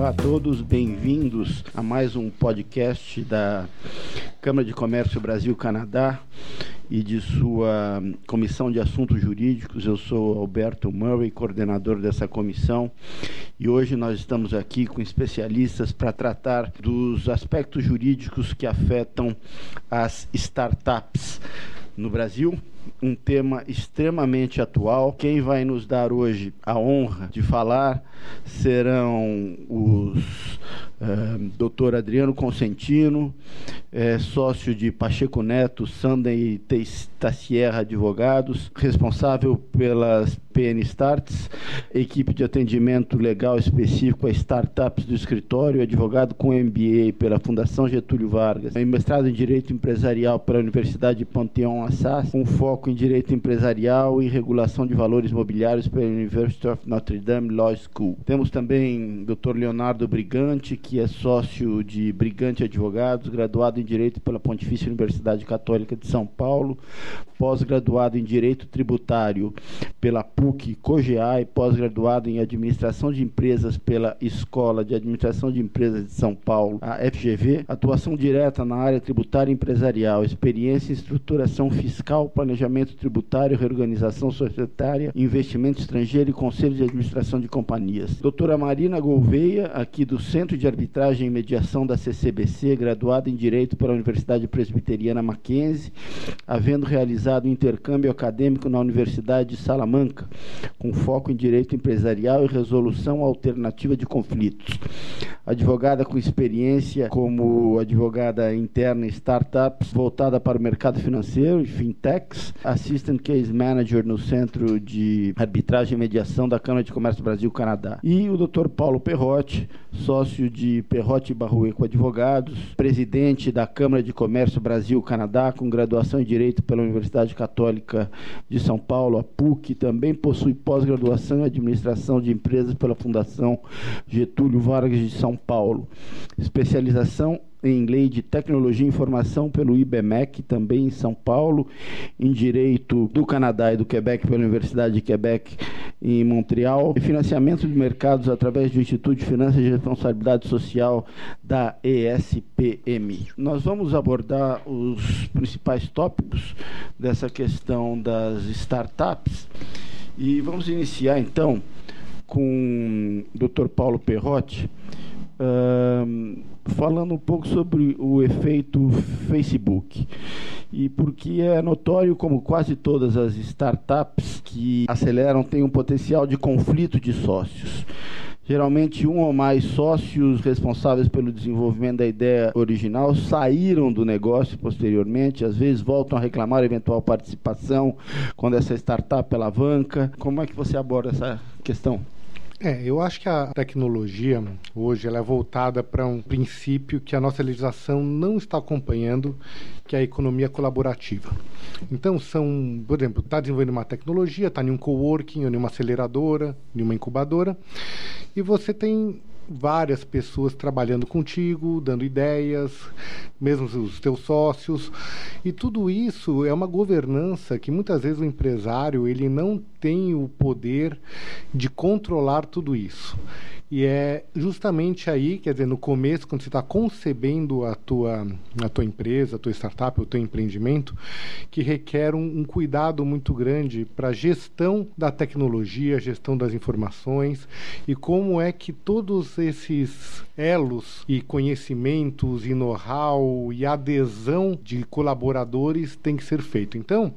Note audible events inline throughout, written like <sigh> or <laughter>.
Olá a todos, bem-vindos a mais um podcast da Câmara de Comércio Brasil-Canadá e de sua Comissão de Assuntos Jurídicos. Eu sou Alberto Murray, coordenador dessa comissão, e hoje nós estamos aqui com especialistas para tratar dos aspectos jurídicos que afetam as startups no Brasil um tema extremamente atual. Quem vai nos dar hoje a honra de falar serão os uh, Dr. Adriano Consentino, é, sócio de Pacheco Neto, Sandem e Tassierra Advogados, responsável pelas PN Starts, equipe de atendimento legal específico a startups do escritório, advogado com MBA pela Fundação Getúlio Vargas, mestrado em Direito Empresarial pela Universidade de Panteão Assas, com foco em Direito Empresarial e Regulação de Valores Imobiliários pela University of Notre Dame Law School. Temos também Dr. Leonardo Brigante, que é sócio de Brigante Advogados, graduado em Direito pela Pontifícia Universidade Católica de São Paulo, pós-graduado em Direito Tributário pela PUC COGEA e pós-graduado em Administração de Empresas pela Escola de Administração de Empresas de São Paulo, a FGV, atuação direta na área tributária e empresarial, experiência em estruturação fiscal, planejamento tributário, reorganização societária, investimento estrangeiro e conselho de administração de companhias. Doutora Marina Gouveia, aqui do Centro de Arbitragem e Mediação da CCBC, graduada em Direito pela Universidade Presbiteriana Mackenzie, havendo realizado um intercâmbio acadêmico na Universidade de Salamanca, com foco em Direito Empresarial e Resolução Alternativa de Conflitos. Advogada com experiência como advogada interna em startups, voltada para o mercado financeiro e fintechs, Assistant Case Manager no Centro de Arbitragem e Mediação da Câmara de Comércio Brasil-Canadá. E o Dr. Paulo Perrotti, sócio de Perrotti Barrueco Advogados, presidente da Câmara de Comércio Brasil-Canadá, com graduação em Direito pela Universidade Católica de São Paulo, a PUC, também possui pós-graduação em Administração de Empresas pela Fundação Getúlio Vargas de São Paulo, especialização em Lei de Tecnologia e Informação pelo IBMEC, também em São Paulo, em Direito do Canadá e do Quebec pela Universidade de Quebec em Montreal, e financiamento de mercados através do Instituto de Finanças e Responsabilidade Social da ESPM. Nós vamos abordar os principais tópicos dessa questão das startups e vamos iniciar então com o Dr. Paulo Perrotti. Falando um pouco sobre o efeito Facebook. E porque é notório como quase todas as startups que aceleram têm um potencial de conflito de sócios. Geralmente, um ou mais sócios responsáveis pelo desenvolvimento da ideia original saíram do negócio posteriormente, às vezes voltam a reclamar eventual participação quando essa startup alavanca. Como é que você aborda essa questão? É, eu acho que a tecnologia hoje ela é voltada para um princípio que a nossa legislação não está acompanhando, que é a economia colaborativa. Então, são, por exemplo, está desenvolvendo uma tecnologia, está em um coworking, ou em uma aceleradora, em uma incubadora, e você tem várias pessoas trabalhando contigo, dando ideias, mesmo os teus sócios. E tudo isso é uma governança que muitas vezes o empresário ele não tem o poder de controlar tudo isso. E é justamente aí, quer dizer, no começo, quando você está concebendo a tua, a tua empresa, a tua startup, o teu empreendimento, que requer um, um cuidado muito grande para a gestão da tecnologia, gestão das informações e como é que todos esses elos e conhecimentos e know-how e adesão de colaboradores tem que ser feito. Então,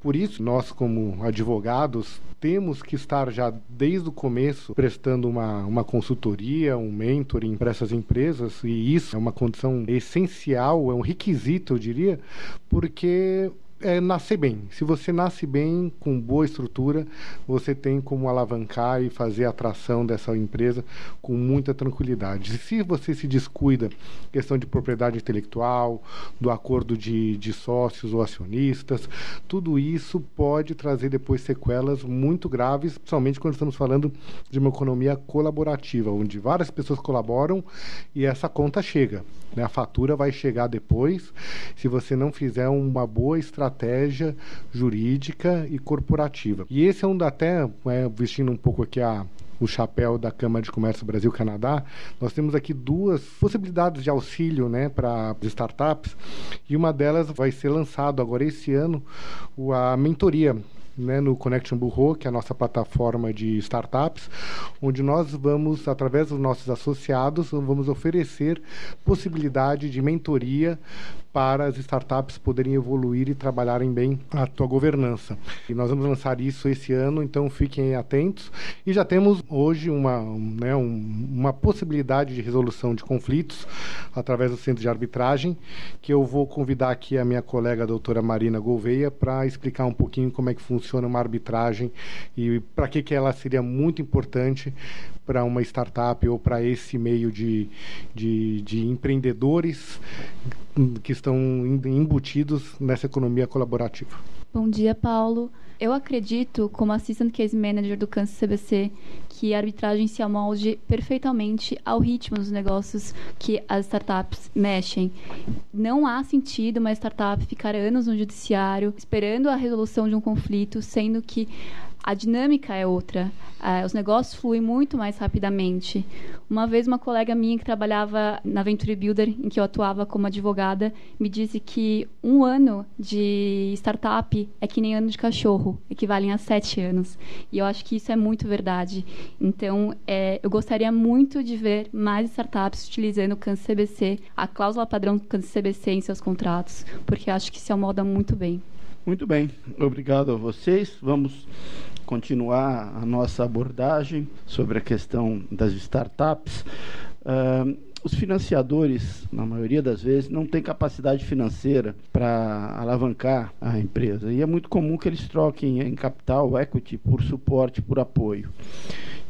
por isso, nós como advogados temos que estar já desde o começo prestando uma, uma consultoria, um mentoring para essas empresas, e isso é uma condição essencial, é um requisito, eu diria, porque é nascer bem. Se você nasce bem, com boa estrutura, você tem como alavancar e fazer a atração dessa empresa com muita tranquilidade. Se você se descuida, questão de propriedade intelectual, do acordo de, de sócios ou acionistas, tudo isso pode trazer depois sequelas muito graves, principalmente quando estamos falando de uma economia colaborativa, onde várias pessoas colaboram e essa conta chega. Né? A fatura vai chegar depois se você não fizer uma boa estratégia jurídica e corporativa. E esse é um até, é, vestindo um pouco aqui a o chapéu da Câmara de Comércio Brasil-Canadá, nós temos aqui duas possibilidades de auxílio né, para startups e uma delas vai ser lançado agora esse ano a mentoria né, no Connection Bureau, que é a nossa plataforma de startups, onde nós vamos, através dos nossos associados, vamos oferecer possibilidade de mentoria para as startups poderem evoluir e trabalharem bem a sua governança. E nós vamos lançar isso esse ano, então fiquem atentos. E já temos hoje uma, né, um, uma possibilidade de resolução de conflitos através do centro de arbitragem, que eu vou convidar aqui a minha colega a doutora Marina Gouveia para explicar um pouquinho como é que funciona uma arbitragem e para que, que ela seria muito importante para uma startup ou para esse meio de, de, de empreendedores que estão embutidos nessa economia colaborativa. Bom dia, Paulo. Eu acredito, como Assistant Case Manager do Kansas CBC, que a arbitragem se amolde perfeitamente ao ritmo dos negócios que as startups mexem. Não há sentido uma startup ficar anos no judiciário esperando a resolução de um conflito, sendo que a dinâmica é outra. Uh, os negócios fluem muito mais rapidamente. Uma vez, uma colega minha que trabalhava na Venture Builder, em que eu atuava como advogada, me disse que um ano de startup é que nem ano de cachorro, equivalem a sete anos. E eu acho que isso é muito verdade. Então, é, eu gostaria muito de ver mais startups utilizando o CANS CBC, a cláusula padrão do CANS CBC em seus contratos, porque acho que se amoda muito bem. Muito bem, obrigado a vocês. Vamos continuar a nossa abordagem sobre a questão das startups. Uh, os financiadores, na maioria das vezes, não têm capacidade financeira para alavancar a empresa. E é muito comum que eles troquem em capital, equity, por suporte, por apoio.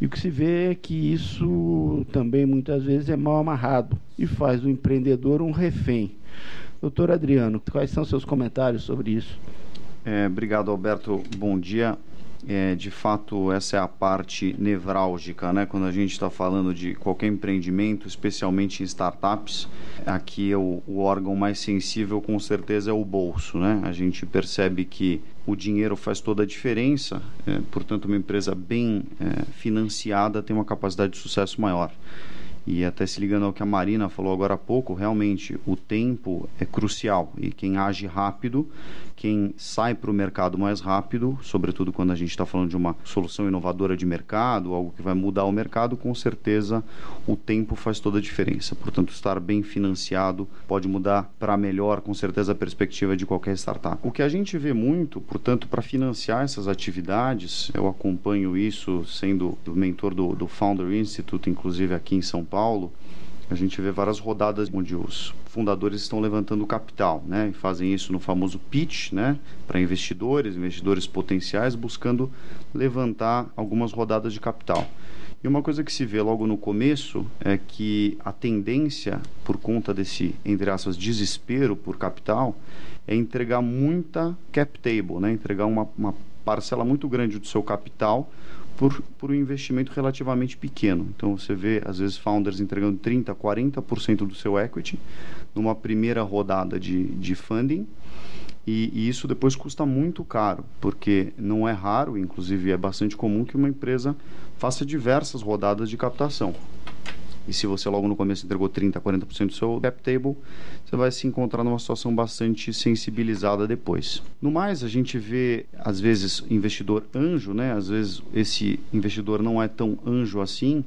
E o que se vê é que isso também muitas vezes é mal amarrado e faz do empreendedor um refém. Doutor Adriano, quais são seus comentários sobre isso? É, obrigado, Alberto. Bom dia. É, de fato, essa é a parte nevrálgica, né? Quando a gente está falando de qualquer empreendimento, especialmente em startups, aqui é o, o, órgão mais sensível, com certeza, é o bolso, né? A gente percebe que o dinheiro faz toda a diferença, é, portanto, uma empresa bem é, financiada tem uma capacidade de sucesso maior. E até se ligando ao que a Marina falou agora há pouco, realmente o tempo é crucial e quem age rápido, quem sai para o mercado mais rápido, sobretudo quando a gente está falando de uma solução inovadora de mercado, algo que vai mudar o mercado, com certeza o tempo faz toda a diferença. Portanto, estar bem financiado pode mudar para melhor, com certeza, a perspectiva de qualquer startup. O que a gente vê muito, portanto, para financiar essas atividades, eu acompanho isso sendo mentor do, do Founder Institute, inclusive aqui em São Paulo, a gente vê várias rodadas onde os fundadores estão levantando capital, né? E fazem isso no famoso pitch, né? Para investidores, investidores potenciais, buscando levantar algumas rodadas de capital. E uma coisa que se vê logo no começo é que a tendência, por conta desse, entre aspas, desespero por capital, é entregar muita cap table, né? entregar uma, uma parcela muito grande do seu capital por, por um investimento relativamente pequeno. Então você vê, às vezes, founders entregando 30%, 40% do seu equity numa primeira rodada de, de funding. E, e, isso depois custa muito caro, porque não é raro, inclusive é bastante comum que uma empresa faça diversas rodadas de captação. E se você logo no começo entregou 30%, 40% do seu cap table, você vai se encontrar numa situação bastante sensibilizada depois. No mais, a gente vê, às vezes, investidor anjo, né? Às vezes esse investidor não é tão anjo assim,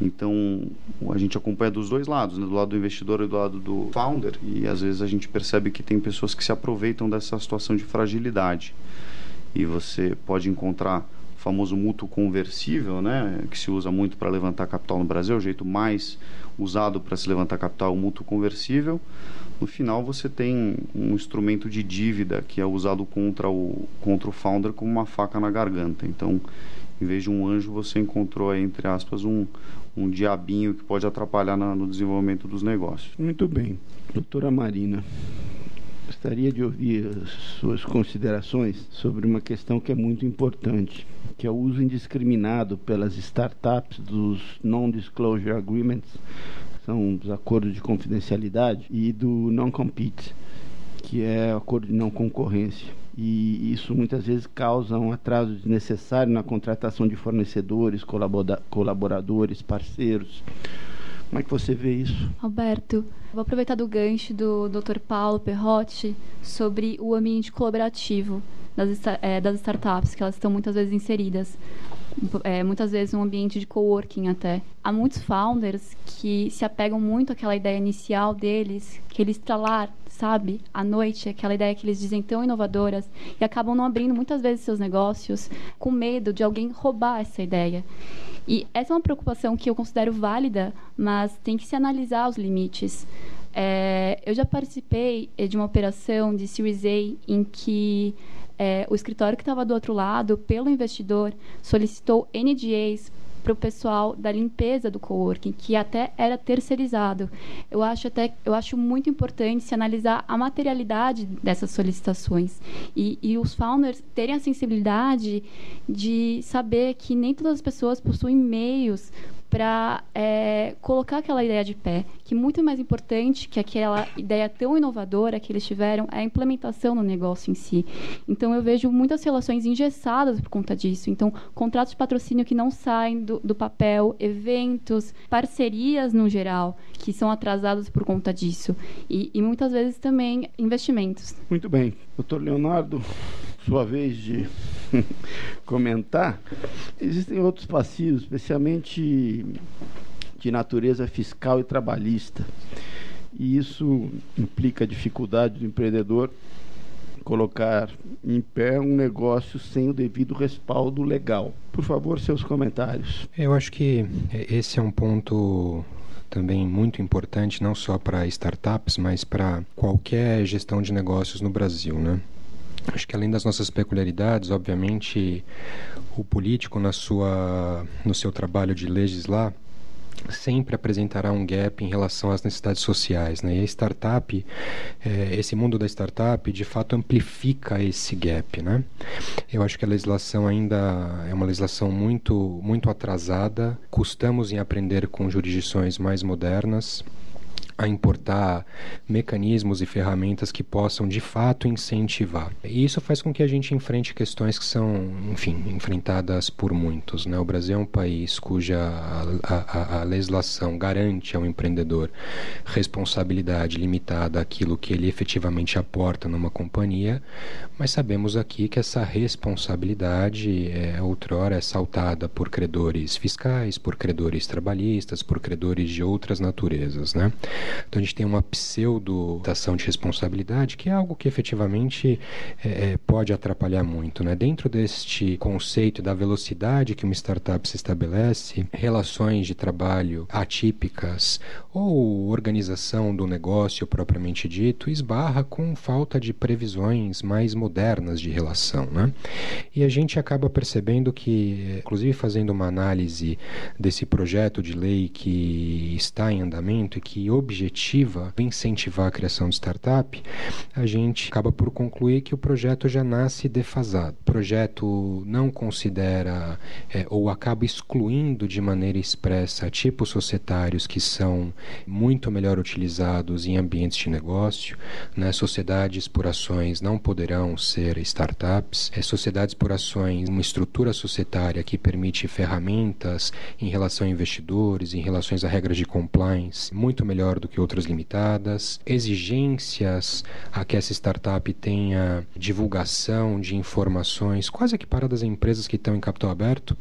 então a gente acompanha dos dois lados, né? do lado do investidor e do lado do founder, e às vezes a gente percebe que tem pessoas que se aproveitam dessa situação de fragilidade. E você pode encontrar famoso mútuo conversível, né, que se usa muito para levantar capital no Brasil, é o jeito mais usado para se levantar capital, o mútuo conversível. No final você tem um instrumento de dívida que é usado contra o contra o founder como uma faca na garganta. Então, em vez de um anjo, você encontrou entre aspas um um diabinho que pode atrapalhar na, no desenvolvimento dos negócios. Muito bem. Doutora Marina, gostaria de ouvir suas considerações sobre uma questão que é muito importante que é o uso indiscriminado pelas startups dos Non-Disclosure Agreements, são os acordos de confidencialidade, e do Non-Compete, que é acordo de não concorrência. e isso muitas vezes causa um atraso desnecessário na contratação de fornecedores, colaboradores, parceiros. Como é que você vê isso? Alberto, vou aproveitar do gancho do Dr. Paulo Perrotti sobre o ambiente colaborativo das, é, das startups, que elas estão muitas vezes inseridas. É, muitas vezes um ambiente de coworking até. Há muitos founders que se apegam muito àquela ideia inicial deles, que eles estralar, sabe, à noite, aquela ideia que eles dizem tão inovadoras, e acabam não abrindo muitas vezes seus negócios com medo de alguém roubar essa ideia. E essa é uma preocupação que eu considero válida, mas tem que se analisar os limites. É, eu já participei de uma operação de Series A em que é, o escritório que estava do outro lado, pelo investidor, solicitou NDAs para o pessoal da limpeza do coworking, que até era terceirizado. Eu acho até eu acho muito importante se analisar a materialidade dessas solicitações e, e os founders terem a sensibilidade de saber que nem todas as pessoas possuem meios para é, colocar aquela ideia de pé, que muito mais importante que aquela ideia tão inovadora que eles tiveram é a implementação no negócio em si. Então eu vejo muitas relações engessadas por conta disso. Então contratos de patrocínio que não saem do, do papel, eventos, parcerias no geral que são atrasados por conta disso e, e muitas vezes também investimentos. Muito bem, doutor Leonardo, sua vez de <laughs> comentar, existem outros passivos, especialmente de natureza fiscal e trabalhista. E isso implica a dificuldade do empreendedor colocar em pé um negócio sem o devido respaldo legal. Por favor, seus comentários. Eu acho que esse é um ponto também muito importante, não só para startups, mas para qualquer gestão de negócios no Brasil, né? Acho que além das nossas peculiaridades, obviamente, o político na sua, no seu trabalho de legislar sempre apresentará um gap em relação às necessidades sociais, né? E a startup, é, esse mundo da startup, de fato amplifica esse gap, né? Eu acho que a legislação ainda é uma legislação muito, muito atrasada. Custamos em aprender com jurisdições mais modernas a importar mecanismos e ferramentas que possam de fato incentivar. E isso faz com que a gente enfrente questões que são, enfim, enfrentadas por muitos. Né? O Brasil é um país cuja a, a, a legislação garante ao empreendedor responsabilidade limitada àquilo que ele efetivamente aporta numa companhia, mas sabemos aqui que essa responsabilidade é outrora é saltada por credores fiscais, por credores trabalhistas, por credores de outras naturezas, né? Então a gente tem uma pseudo-dação de responsabilidade, que é algo que efetivamente é, é, pode atrapalhar muito. Né? Dentro deste conceito da velocidade que uma startup se estabelece, relações de trabalho atípicas ou organização do negócio propriamente dito, esbarra com falta de previsões mais modernas de relação. Né? E a gente acaba percebendo que, inclusive fazendo uma análise desse projeto de lei que está em andamento e que objetiva incentivar a criação de startup, a gente acaba por concluir que o projeto já nasce defasado. O projeto não considera é, ou acaba excluindo de maneira expressa tipos societários que são muito melhor utilizados em ambientes de negócio. Né? Sociedades por ações não poderão ser startups. É, sociedades por ações, uma estrutura societária que permite ferramentas em relação a investidores, em relações a regras de compliance, muito melhor do do que outras limitadas, exigências a que essa startup tenha divulgação de informações quase equiparadas a empresas que estão em capital aberto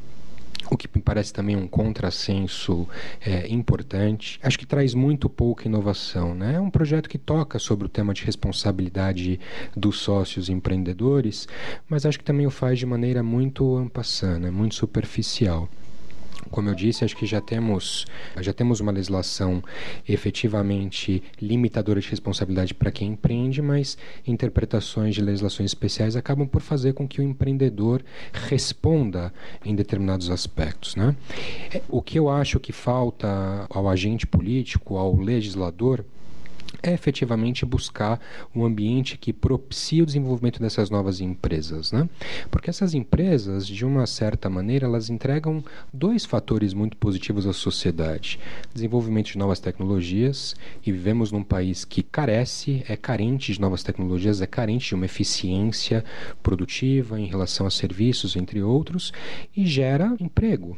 o que me parece também um contrassenso é, importante. Acho que traz muito pouca inovação. Né? É um projeto que toca sobre o tema de responsabilidade dos sócios empreendedores, mas acho que também o faz de maneira muito ampassana, muito superficial. Como eu disse, acho que já temos, já temos uma legislação efetivamente limitadora de responsabilidade para quem empreende, mas interpretações de legislações especiais acabam por fazer com que o empreendedor responda em determinados aspectos. Né? O que eu acho que falta ao agente político, ao legislador, é efetivamente buscar um ambiente que propicie o desenvolvimento dessas novas empresas, né? Porque essas empresas, de uma certa maneira, elas entregam dois fatores muito positivos à sociedade: desenvolvimento de novas tecnologias e vivemos num país que carece, é carente de novas tecnologias, é carente de uma eficiência produtiva em relação a serviços, entre outros, e gera emprego.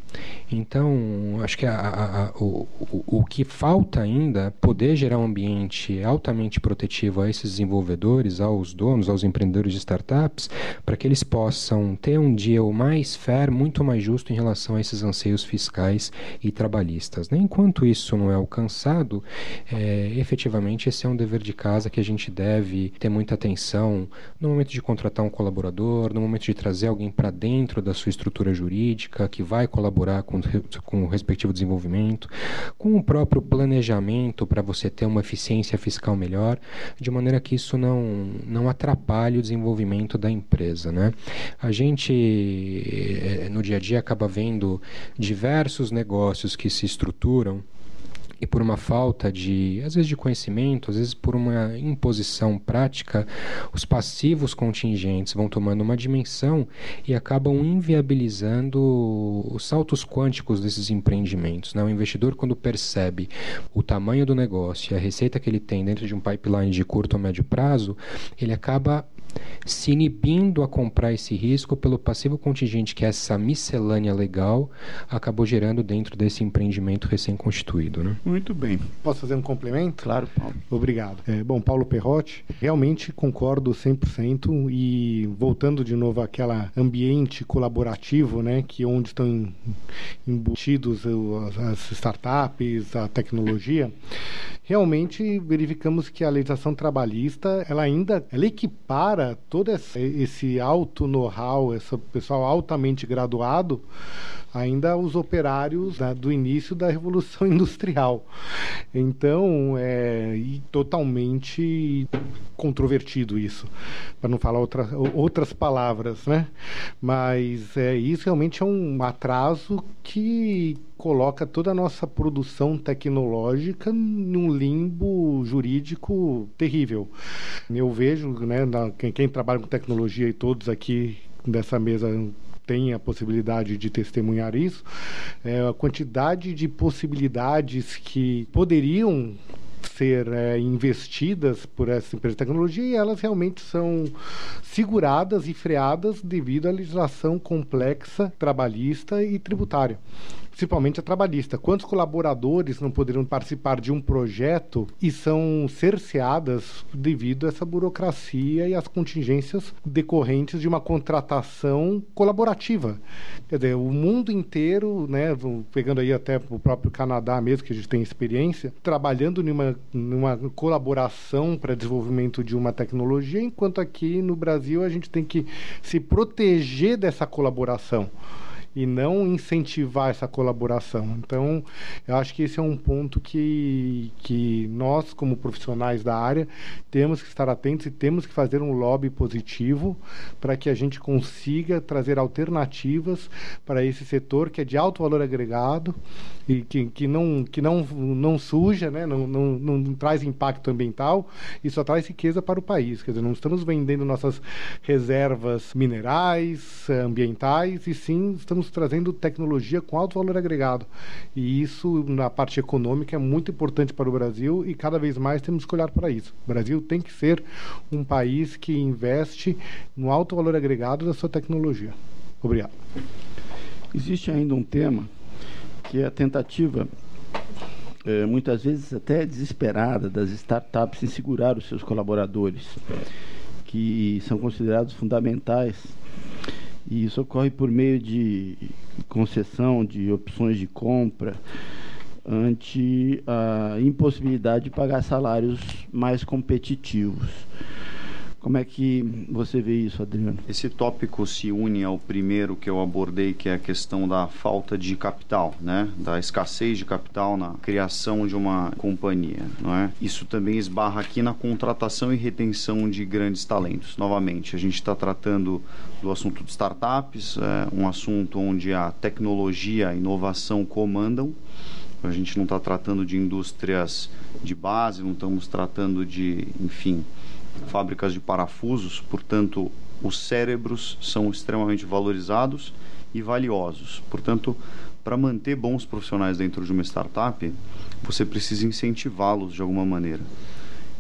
Então, acho que a, a, a, o, o, o que falta ainda é poder gerar um ambiente altamente protetivo a esses desenvolvedores, aos donos, aos empreendedores de startups, para que eles possam ter um dia mais fair, muito mais justo em relação a esses anseios fiscais e trabalhistas. Né? Enquanto isso não é alcançado, é, efetivamente esse é um dever de casa que a gente deve ter muita atenção no momento de contratar um colaborador, no momento de trazer alguém para dentro da sua estrutura jurídica que vai colaborar com, com o respectivo desenvolvimento, com o próprio planejamento para você ter uma eficiência fiscal melhor, de maneira que isso não, não atrapalhe o desenvolvimento da empresa. Né? A gente, eh, no dia a dia, acaba vendo diversos negócios que se estruturam e por uma falta de, às vezes, de conhecimento, às vezes por uma imposição prática, os passivos contingentes vão tomando uma dimensão e acabam inviabilizando os saltos quânticos desses empreendimentos. Né? O investidor, quando percebe o tamanho do negócio e a receita que ele tem dentro de um pipeline de curto ou médio prazo, ele acaba se inibindo a comprar esse risco pelo passivo contingente que essa miscelânea legal acabou gerando dentro desse empreendimento recém-constituído. Né? Muito bem. Posso fazer um complemento? Claro, Paulo. Obrigado. É, bom, Paulo Perrotti, realmente concordo 100% e voltando de novo àquela ambiente colaborativo, né, que onde estão embutidos as startups, a tecnologia, realmente verificamos que a legislação trabalhista, ela ainda ela equipara todo esse alto know-how, esse pessoal altamente graduado, ainda os operários né, do início da Revolução <laughs> Industrial. Então, é totalmente controvertido isso, para não falar outra, outras palavras, né? Mas é, isso realmente é um atraso que coloca toda a nossa produção tecnológica num limbo jurídico terrível. Eu vejo, né, na, quem, quem trabalha com tecnologia e todos aqui dessa mesa tem a possibilidade de testemunhar isso, é, a quantidade de possibilidades que poderiam ser é, investidas por essa empresa de tecnologia e elas realmente são seguradas e freadas devido à legislação complexa trabalhista e tributária principalmente a trabalhista. Quantos colaboradores não poderiam participar de um projeto e são cerceadas devido a essa burocracia e as contingências decorrentes de uma contratação colaborativa? Quer dizer, o mundo inteiro, né, pegando aí até o próprio Canadá mesmo, que a gente tem experiência, trabalhando numa, numa colaboração para desenvolvimento de uma tecnologia, enquanto aqui no Brasil a gente tem que se proteger dessa colaboração e não incentivar essa colaboração. Então, eu acho que esse é um ponto que, que nós, como profissionais da área, temos que estar atentos e temos que fazer um lobby positivo para que a gente consiga trazer alternativas para esse setor que é de alto valor agregado e que, que, não, que não, não suja, né? não, não, não traz impacto ambiental e só traz riqueza para o país. Quer dizer, não estamos vendendo nossas reservas minerais, ambientais, e sim estamos estamos trazendo tecnologia com alto valor agregado. E isso, na parte econômica, é muito importante para o Brasil e cada vez mais temos que olhar para isso. O Brasil tem que ser um país que investe no alto valor agregado da sua tecnologia. Obrigado. Existe ainda um tema que é a tentativa é, muitas vezes até desesperada das startups em segurar os seus colaboradores, que são considerados fundamentais e isso ocorre por meio de concessão de opções de compra ante a impossibilidade de pagar salários mais competitivos. Como é que você vê isso, Adriano? Esse tópico se une ao primeiro que eu abordei, que é a questão da falta de capital, né? Da escassez de capital na criação de uma companhia, não é? Isso também esbarra aqui na contratação e retenção de grandes talentos. Novamente, a gente está tratando do assunto de startups, é um assunto onde a tecnologia a inovação comandam A gente não está tratando de indústrias de base, não estamos tratando de, enfim, fábricas de parafusos, portanto, os cérebros são extremamente valorizados e valiosos. Portanto, para manter bons profissionais dentro de uma startup, você precisa incentivá-los de alguma maneira.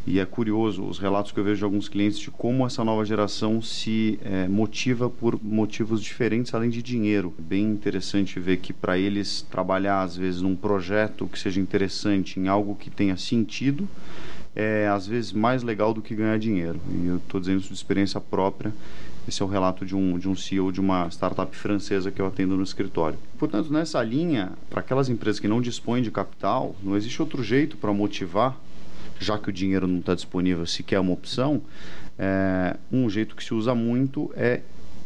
E é curioso os relatos que eu vejo de alguns clientes de como essa nova geração se é, motiva por motivos diferentes além de dinheiro. É bem interessante ver que para eles trabalhar às vezes num projeto que seja interessante, em algo que tenha sentido, é às vezes mais legal do que ganhar dinheiro. E eu estou dizendo isso de experiência própria. Esse é o relato de um, de um CEO de uma startup francesa que eu atendo no escritório. Portanto, nessa linha, para aquelas empresas que não dispõem de capital, não existe outro jeito para motivar já que o dinheiro não está disponível, sequer é uma opção, é, um jeito que se usa muito é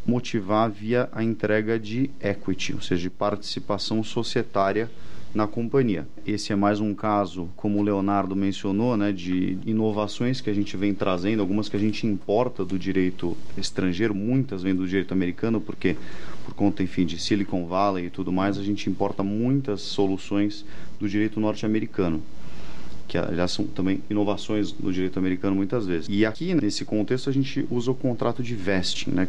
motivar via a entrega de equity, ou seja, de participação societária na companhia. Esse é mais um caso, como o Leonardo mencionou, né, de inovações que a gente vem trazendo, algumas que a gente importa do direito estrangeiro, muitas vêm do direito americano, porque por conta, enfim, de Silicon Valley e tudo mais, a gente importa muitas soluções do direito norte-americano que já são também inovações no direito americano muitas vezes. E aqui, nesse contexto, a gente usa o contrato de vesting, né?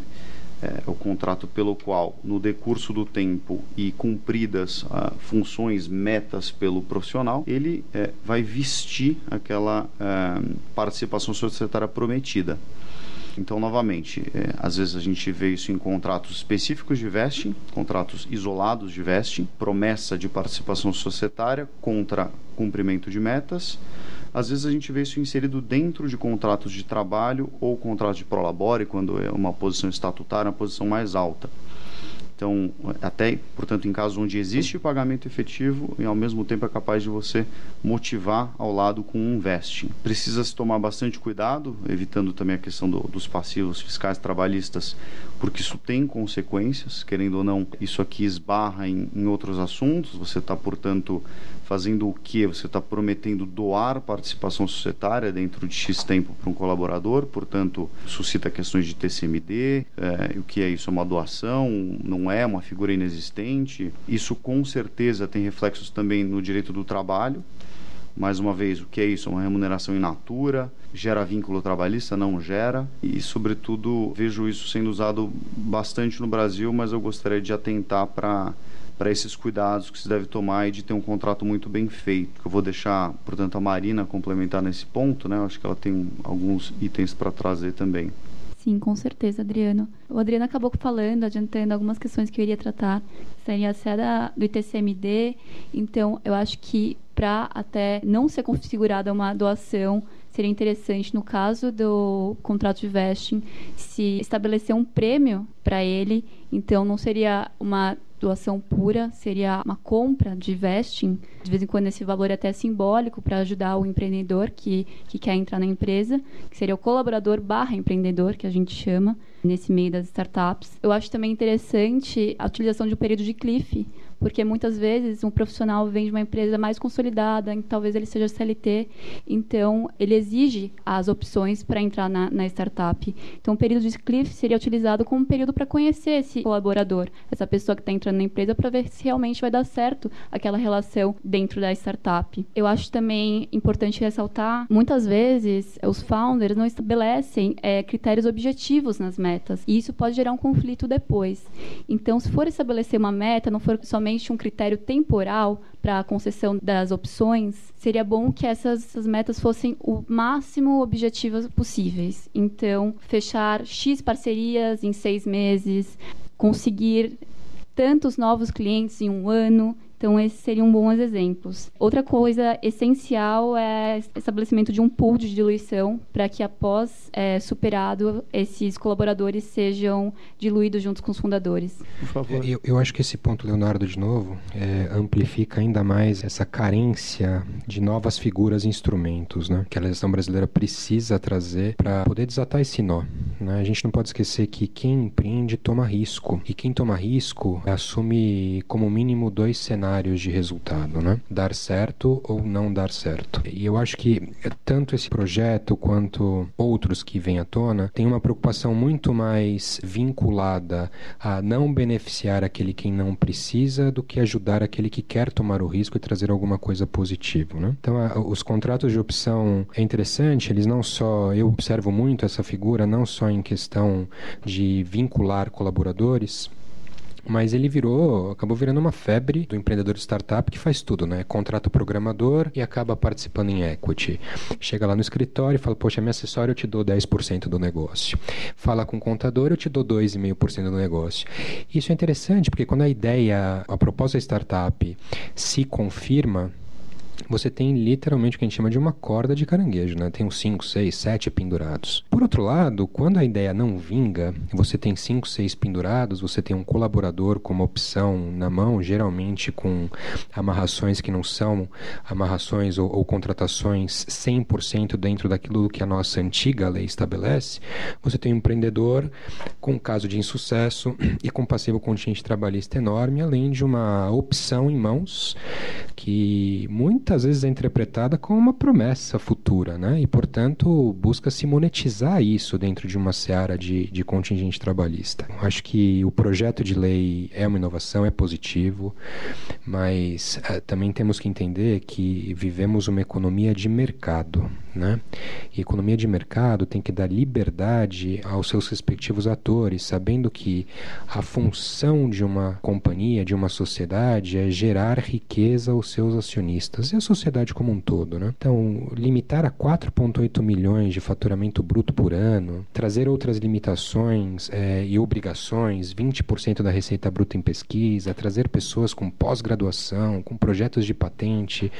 É, o contrato pelo qual, no decurso do tempo e cumpridas ah, funções, metas pelo profissional, ele é, vai vestir aquela ah, participação societária prometida. Então, novamente, é, às vezes a gente vê isso em contratos específicos de vesting, contratos isolados de vesting, promessa de participação societária contra cumprimento de metas. Às vezes a gente vê isso inserido dentro de contratos de trabalho ou contratos de prolabore, quando é uma posição estatutária, uma posição mais alta. Então, até, portanto, em casos onde existe pagamento efetivo e ao mesmo tempo é capaz de você motivar ao lado com um vesting. Precisa se tomar bastante cuidado, evitando também a questão do, dos passivos fiscais trabalhistas, porque isso tem consequências, querendo ou não, isso aqui esbarra em, em outros assuntos. Você está, portanto, fazendo o que? Você está prometendo doar participação societária dentro de X tempo para um colaborador, portanto, suscita questões de TCMD, é, o que é isso? É uma doação? Não é uma figura inexistente? Isso com certeza tem reflexos também no direito do trabalho. Mais uma vez, o que é isso? Uma remuneração in natura? Gera vínculo trabalhista? Não gera. E, sobretudo, vejo isso sendo usado bastante no Brasil, mas eu gostaria de atentar para para esses cuidados que se deve tomar e de ter um contrato muito bem feito. Eu vou deixar, portanto, a Marina complementar nesse ponto, né? Eu acho que ela tem alguns itens para trazer também. Sim, com certeza, Adriano. O Adriano acabou falando, adiantando algumas questões que eu iria tratar, seria a da, do ITCMD. Então, eu acho que para até não ser configurada uma doação, seria interessante, no caso do contrato de vesting, se estabelecer um prêmio para ele. Então, não seria uma doação pura seria uma compra de vesting. De vez em quando esse valor é até simbólico para ajudar o empreendedor que, que quer entrar na empresa, que seria o colaborador barra empreendedor, que a gente chama nesse meio das startups. Eu acho também interessante a utilização de um período de cliff, porque muitas vezes um profissional vem de uma empresa mais consolidada, talvez ele seja CLT, então ele exige as opções para entrar na, na, startup. Então, o período de cliff seria utilizado como um período para conhecer esse colaborador, essa pessoa que está entrando na empresa, para ver se realmente vai dar certo aquela relação dentro da startup. Eu acho também importante ressaltar, muitas vezes os founders não estabelecem é, critérios objetivos nas metas, e isso pode gerar um conflito depois. Então, se for estabelecer uma meta, não for somente somente um critério temporal para a concessão das opções, seria bom que essas, essas metas fossem o máximo objetivas possíveis. Então, fechar X parcerias em seis meses, conseguir tantos novos clientes em um ano. Então, esses seriam bons exemplos. Outra coisa essencial é o estabelecimento de um pool de diluição para que, após é, superado, esses colaboradores sejam diluídos juntos com os fundadores. Por favor. Eu, eu acho que esse ponto, Leonardo, de novo, é, amplifica ainda mais essa carência de novas figuras e instrumentos né, que a legislação brasileira precisa trazer para poder desatar esse nó Né? A gente não pode esquecer que quem empreende toma risco. E quem toma risco assume como mínimo dois cenários de resultado, né? Dar certo ou não dar certo. E eu acho que tanto esse projeto quanto outros que vêm à tona tem uma preocupação muito mais vinculada a não beneficiar aquele quem não precisa do que ajudar aquele que quer tomar o risco e trazer alguma coisa positiva, né? Então, a, os contratos de opção é interessante, eles não só eu observo muito essa figura não só em questão de vincular colaboradores, mas ele virou, acabou virando uma febre do empreendedor de startup que faz tudo, né? Contrata o programador e acaba participando em equity. Chega lá no escritório e fala: Poxa, minha acessória eu te dou 10% do negócio. Fala com o contador, eu te dou 2,5% do negócio. Isso é interessante porque quando a ideia, a proposta startup se confirma, você tem literalmente o que a gente chama de uma corda de caranguejo, né? Tem uns 5, 6, 7 pendurados. Outro lado, quando a ideia não vinga, você tem 5, 6 pendurados, você tem um colaborador como opção na mão, geralmente com amarrações que não são amarrações ou, ou contratações 100% dentro daquilo que a nossa antiga lei estabelece, você tem um empreendedor com caso de insucesso e com passivo contingente trabalhista enorme, além de uma opção em mãos que muitas vezes é interpretada como uma promessa futura, né? E, portanto, busca se monetizar isso dentro de uma seara de, de contingente trabalhista. Acho que o projeto de lei é uma inovação, é positivo, mas uh, também temos que entender que vivemos uma economia de mercado, né? E economia de mercado tem que dar liberdade aos seus respectivos atores, sabendo que a função de uma companhia, de uma sociedade, é gerar riqueza aos seus acionistas e a sociedade como um todo. Né? Então, limitar a 4,8 milhões de faturamento bruto por ano, trazer outras limitações é, e obrigações, 20% da receita bruta em pesquisa, trazer pessoas com pós-graduação, com projetos de patente,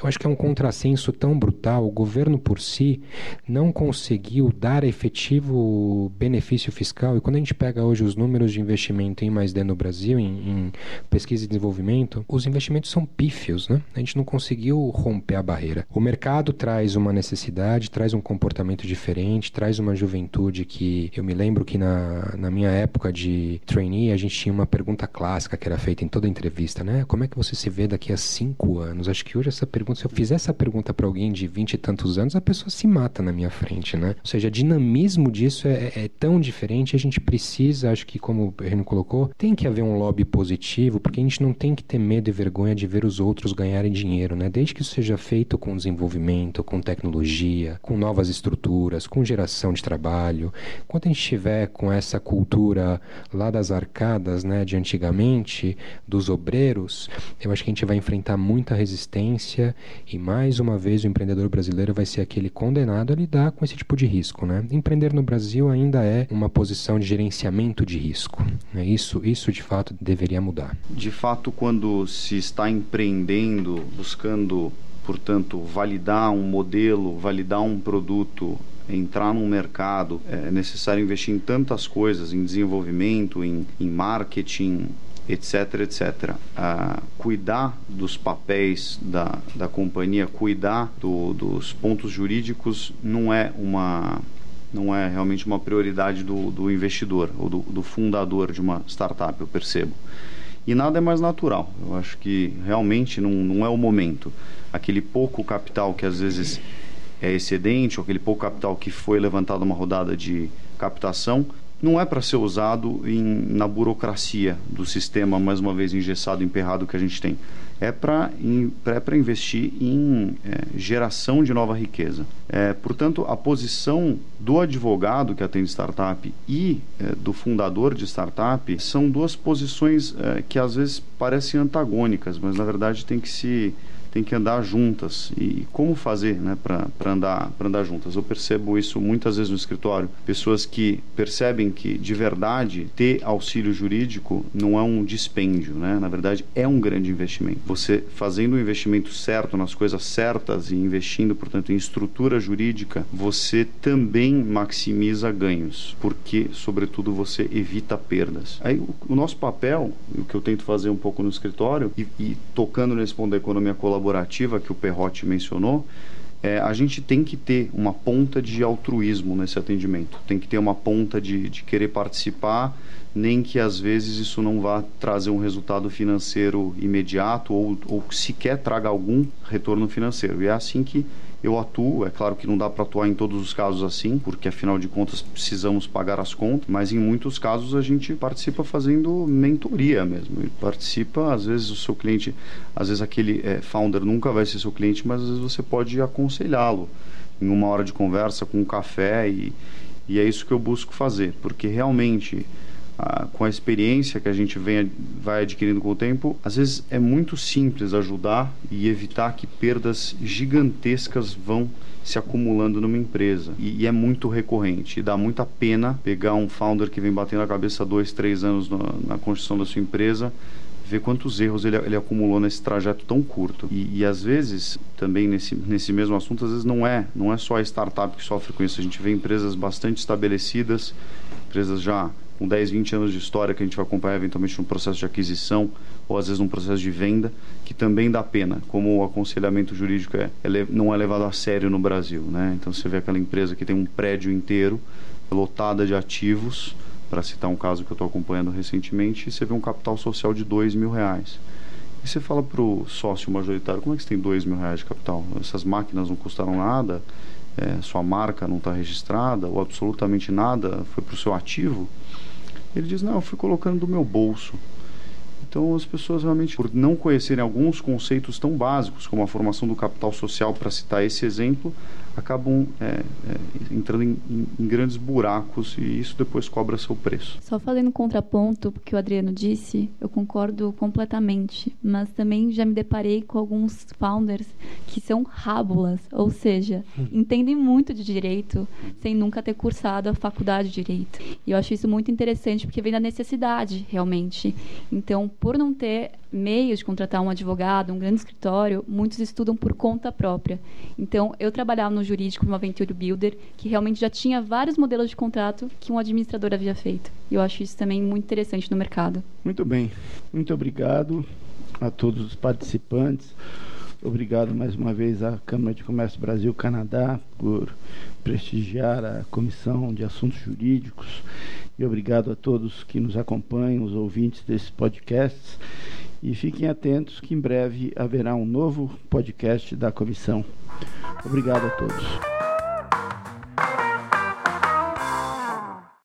eu acho que é um contrassenso tão brutal. O governo por si não conseguiu dar efetivo benefício fiscal. E quando a gente pega hoje os números de investimento em mais D no Brasil, em, em pesquisa e desenvolvimento, os investimentos são pífios. Né? A gente não conseguiu romper a barreira. O mercado traz uma necessidade, traz um comportamento diferente, traz uma juventude que eu me lembro que na, na minha época de trainee a gente tinha uma pergunta clássica que era feita em toda entrevista, né? Como é que você se vê daqui a cinco anos? Acho que hoje essa pergunta, se eu fizer essa pergunta para alguém de vinte e tantos anos, a pessoa se mata na minha frente, né? Ou seja, o dinamismo disso é, é tão diferente, a gente precisa, acho que como o Renan colocou, tem que haver um lobby positivo, porque a gente não tem que ter medo e vergonha de ver os outros ganharem dinheiro, né? desde que isso seja feito com desenvolvimento, com tecnologia, com novas estruturas, com geração de trabalho, enquanto a gente estiver com essa cultura lá das arcadas, né, de antigamente, dos obreiros, eu acho que a gente vai enfrentar muita resistência e mais uma vez o empreendedor brasileiro vai ser aquele condenado a lidar com esse tipo de risco, né? Empreender no Brasil ainda é uma posição de gerenciamento de risco. Né? Isso, isso de fato deveria mudar. De fato, quando se está empreendendo, buscando, portanto, validar um modelo, validar um produto, entrar num mercado, é necessário investir em tantas coisas, em desenvolvimento, em, em marketing, etc, etc. Ah, cuidar dos papéis da, da companhia, cuidar do, dos pontos jurídicos não é uma não é realmente uma prioridade do, do investidor ou do, do fundador de uma startup, eu percebo. E nada é mais natural. Eu acho que realmente não, não é o momento. Aquele pouco capital que às vezes é excedente, ou aquele pouco capital que foi levantado uma rodada de captação, não é para ser usado em, na burocracia do sistema, mais uma vez engessado, emperrado que a gente tem é para é investir em é, geração de nova riqueza. É, portanto, a posição do advogado que atende startup e é, do fundador de startup são duas posições é, que às vezes parecem antagônicas, mas na verdade tem que se tem que andar juntas. E como fazer né, para andar, andar juntas? Eu percebo isso muitas vezes no escritório. Pessoas que percebem que, de verdade, ter auxílio jurídico não é um dispêndio, né? na verdade, é um grande investimento. Você fazendo o investimento certo nas coisas certas e investindo, portanto, em estrutura jurídica, você também maximiza ganhos, porque, sobretudo, você evita perdas. Aí, o, o nosso papel, o que eu tento fazer um pouco no escritório, e, e tocando nesse ponto da economia colaborativa, colaborativa que o Perrotti mencionou, é, a gente tem que ter uma ponta de altruísmo nesse atendimento, tem que ter uma ponta de, de querer participar, nem que às vezes isso não vá trazer um resultado financeiro imediato ou, ou sequer traga algum retorno financeiro. E é assim que eu atuo. É claro que não dá para atuar em todos os casos assim, porque afinal de contas precisamos pagar as contas, mas em muitos casos a gente participa fazendo mentoria mesmo. Participa, às vezes o seu cliente, às vezes aquele é, founder nunca vai ser seu cliente, mas às vezes você pode aconselhá-lo em uma hora de conversa com um café e, e é isso que eu busco fazer, porque realmente com a experiência que a gente vem, vai adquirindo com o tempo, às vezes é muito simples ajudar e evitar que perdas gigantescas vão se acumulando numa empresa. E, e, é muito recorrente. E dá muita pena pegar um founder que vem batendo a cabeça dois, três anos na, na construção da sua empresa ver quantos erros ele, ele acumulou nesse trajeto tão curto. E, e, às vezes, também nesse, nesse mesmo assunto, às vezes não é, não é só a startup que sofre com isso. A gente vê empresas bastante estabelecidas, empresas já com 10, 20 anos de história que a gente vai acompanhar eventualmente no processo de aquisição ou às vezes num processo de venda, que também dá pena, como o aconselhamento jurídico é, é não é levado a sério no Brasil. Né? Então você vê aquela empresa que tem um prédio inteiro lotada de ativos, para citar um caso que eu estou acompanhando recentemente, e você vê um capital social de 2 mil reais. E você fala para o sócio majoritário, como é que você tem 2 mil reais de capital? Essas máquinas não custaram nada, é, sua marca não está registrada, ou absolutamente nada foi para o seu ativo. Ele diz: Não, eu fui colocando do meu bolso. Então, as pessoas realmente, por não conhecerem alguns conceitos tão básicos como a formação do capital social, para citar esse exemplo, acabam é, é, entrando em, em, grandes buracos e isso depois cobra seu preço. Só fazendo um contraponto que o Adriano disse, eu concordo completamente, mas também já me deparei com alguns founders que são rábulas, ou seja, <laughs> entendem muito de direito sem nunca ter cursado a faculdade de direito. E eu acho isso muito interessante porque vem da necessidade, realmente. Então, por não ter meios de contratar um advogado, um grande escritório, muitos estudam por conta própria. Então, eu trabalhava no jurídico uma Venture Builder que realmente já tinha vários modelos de contrato que um administrador havia feito. E eu acho isso também muito interessante no mercado. Muito bem. Muito obrigado a todos os participantes. Obrigado mais uma vez à Câmara de Comércio Brasil-Canadá por prestigiar a Comissão de Assuntos Jurídicos e obrigado a todos que nos acompanham, os ouvintes desses podcasts e fiquem atentos que em breve haverá um novo podcast da comissão. Obrigado a todos.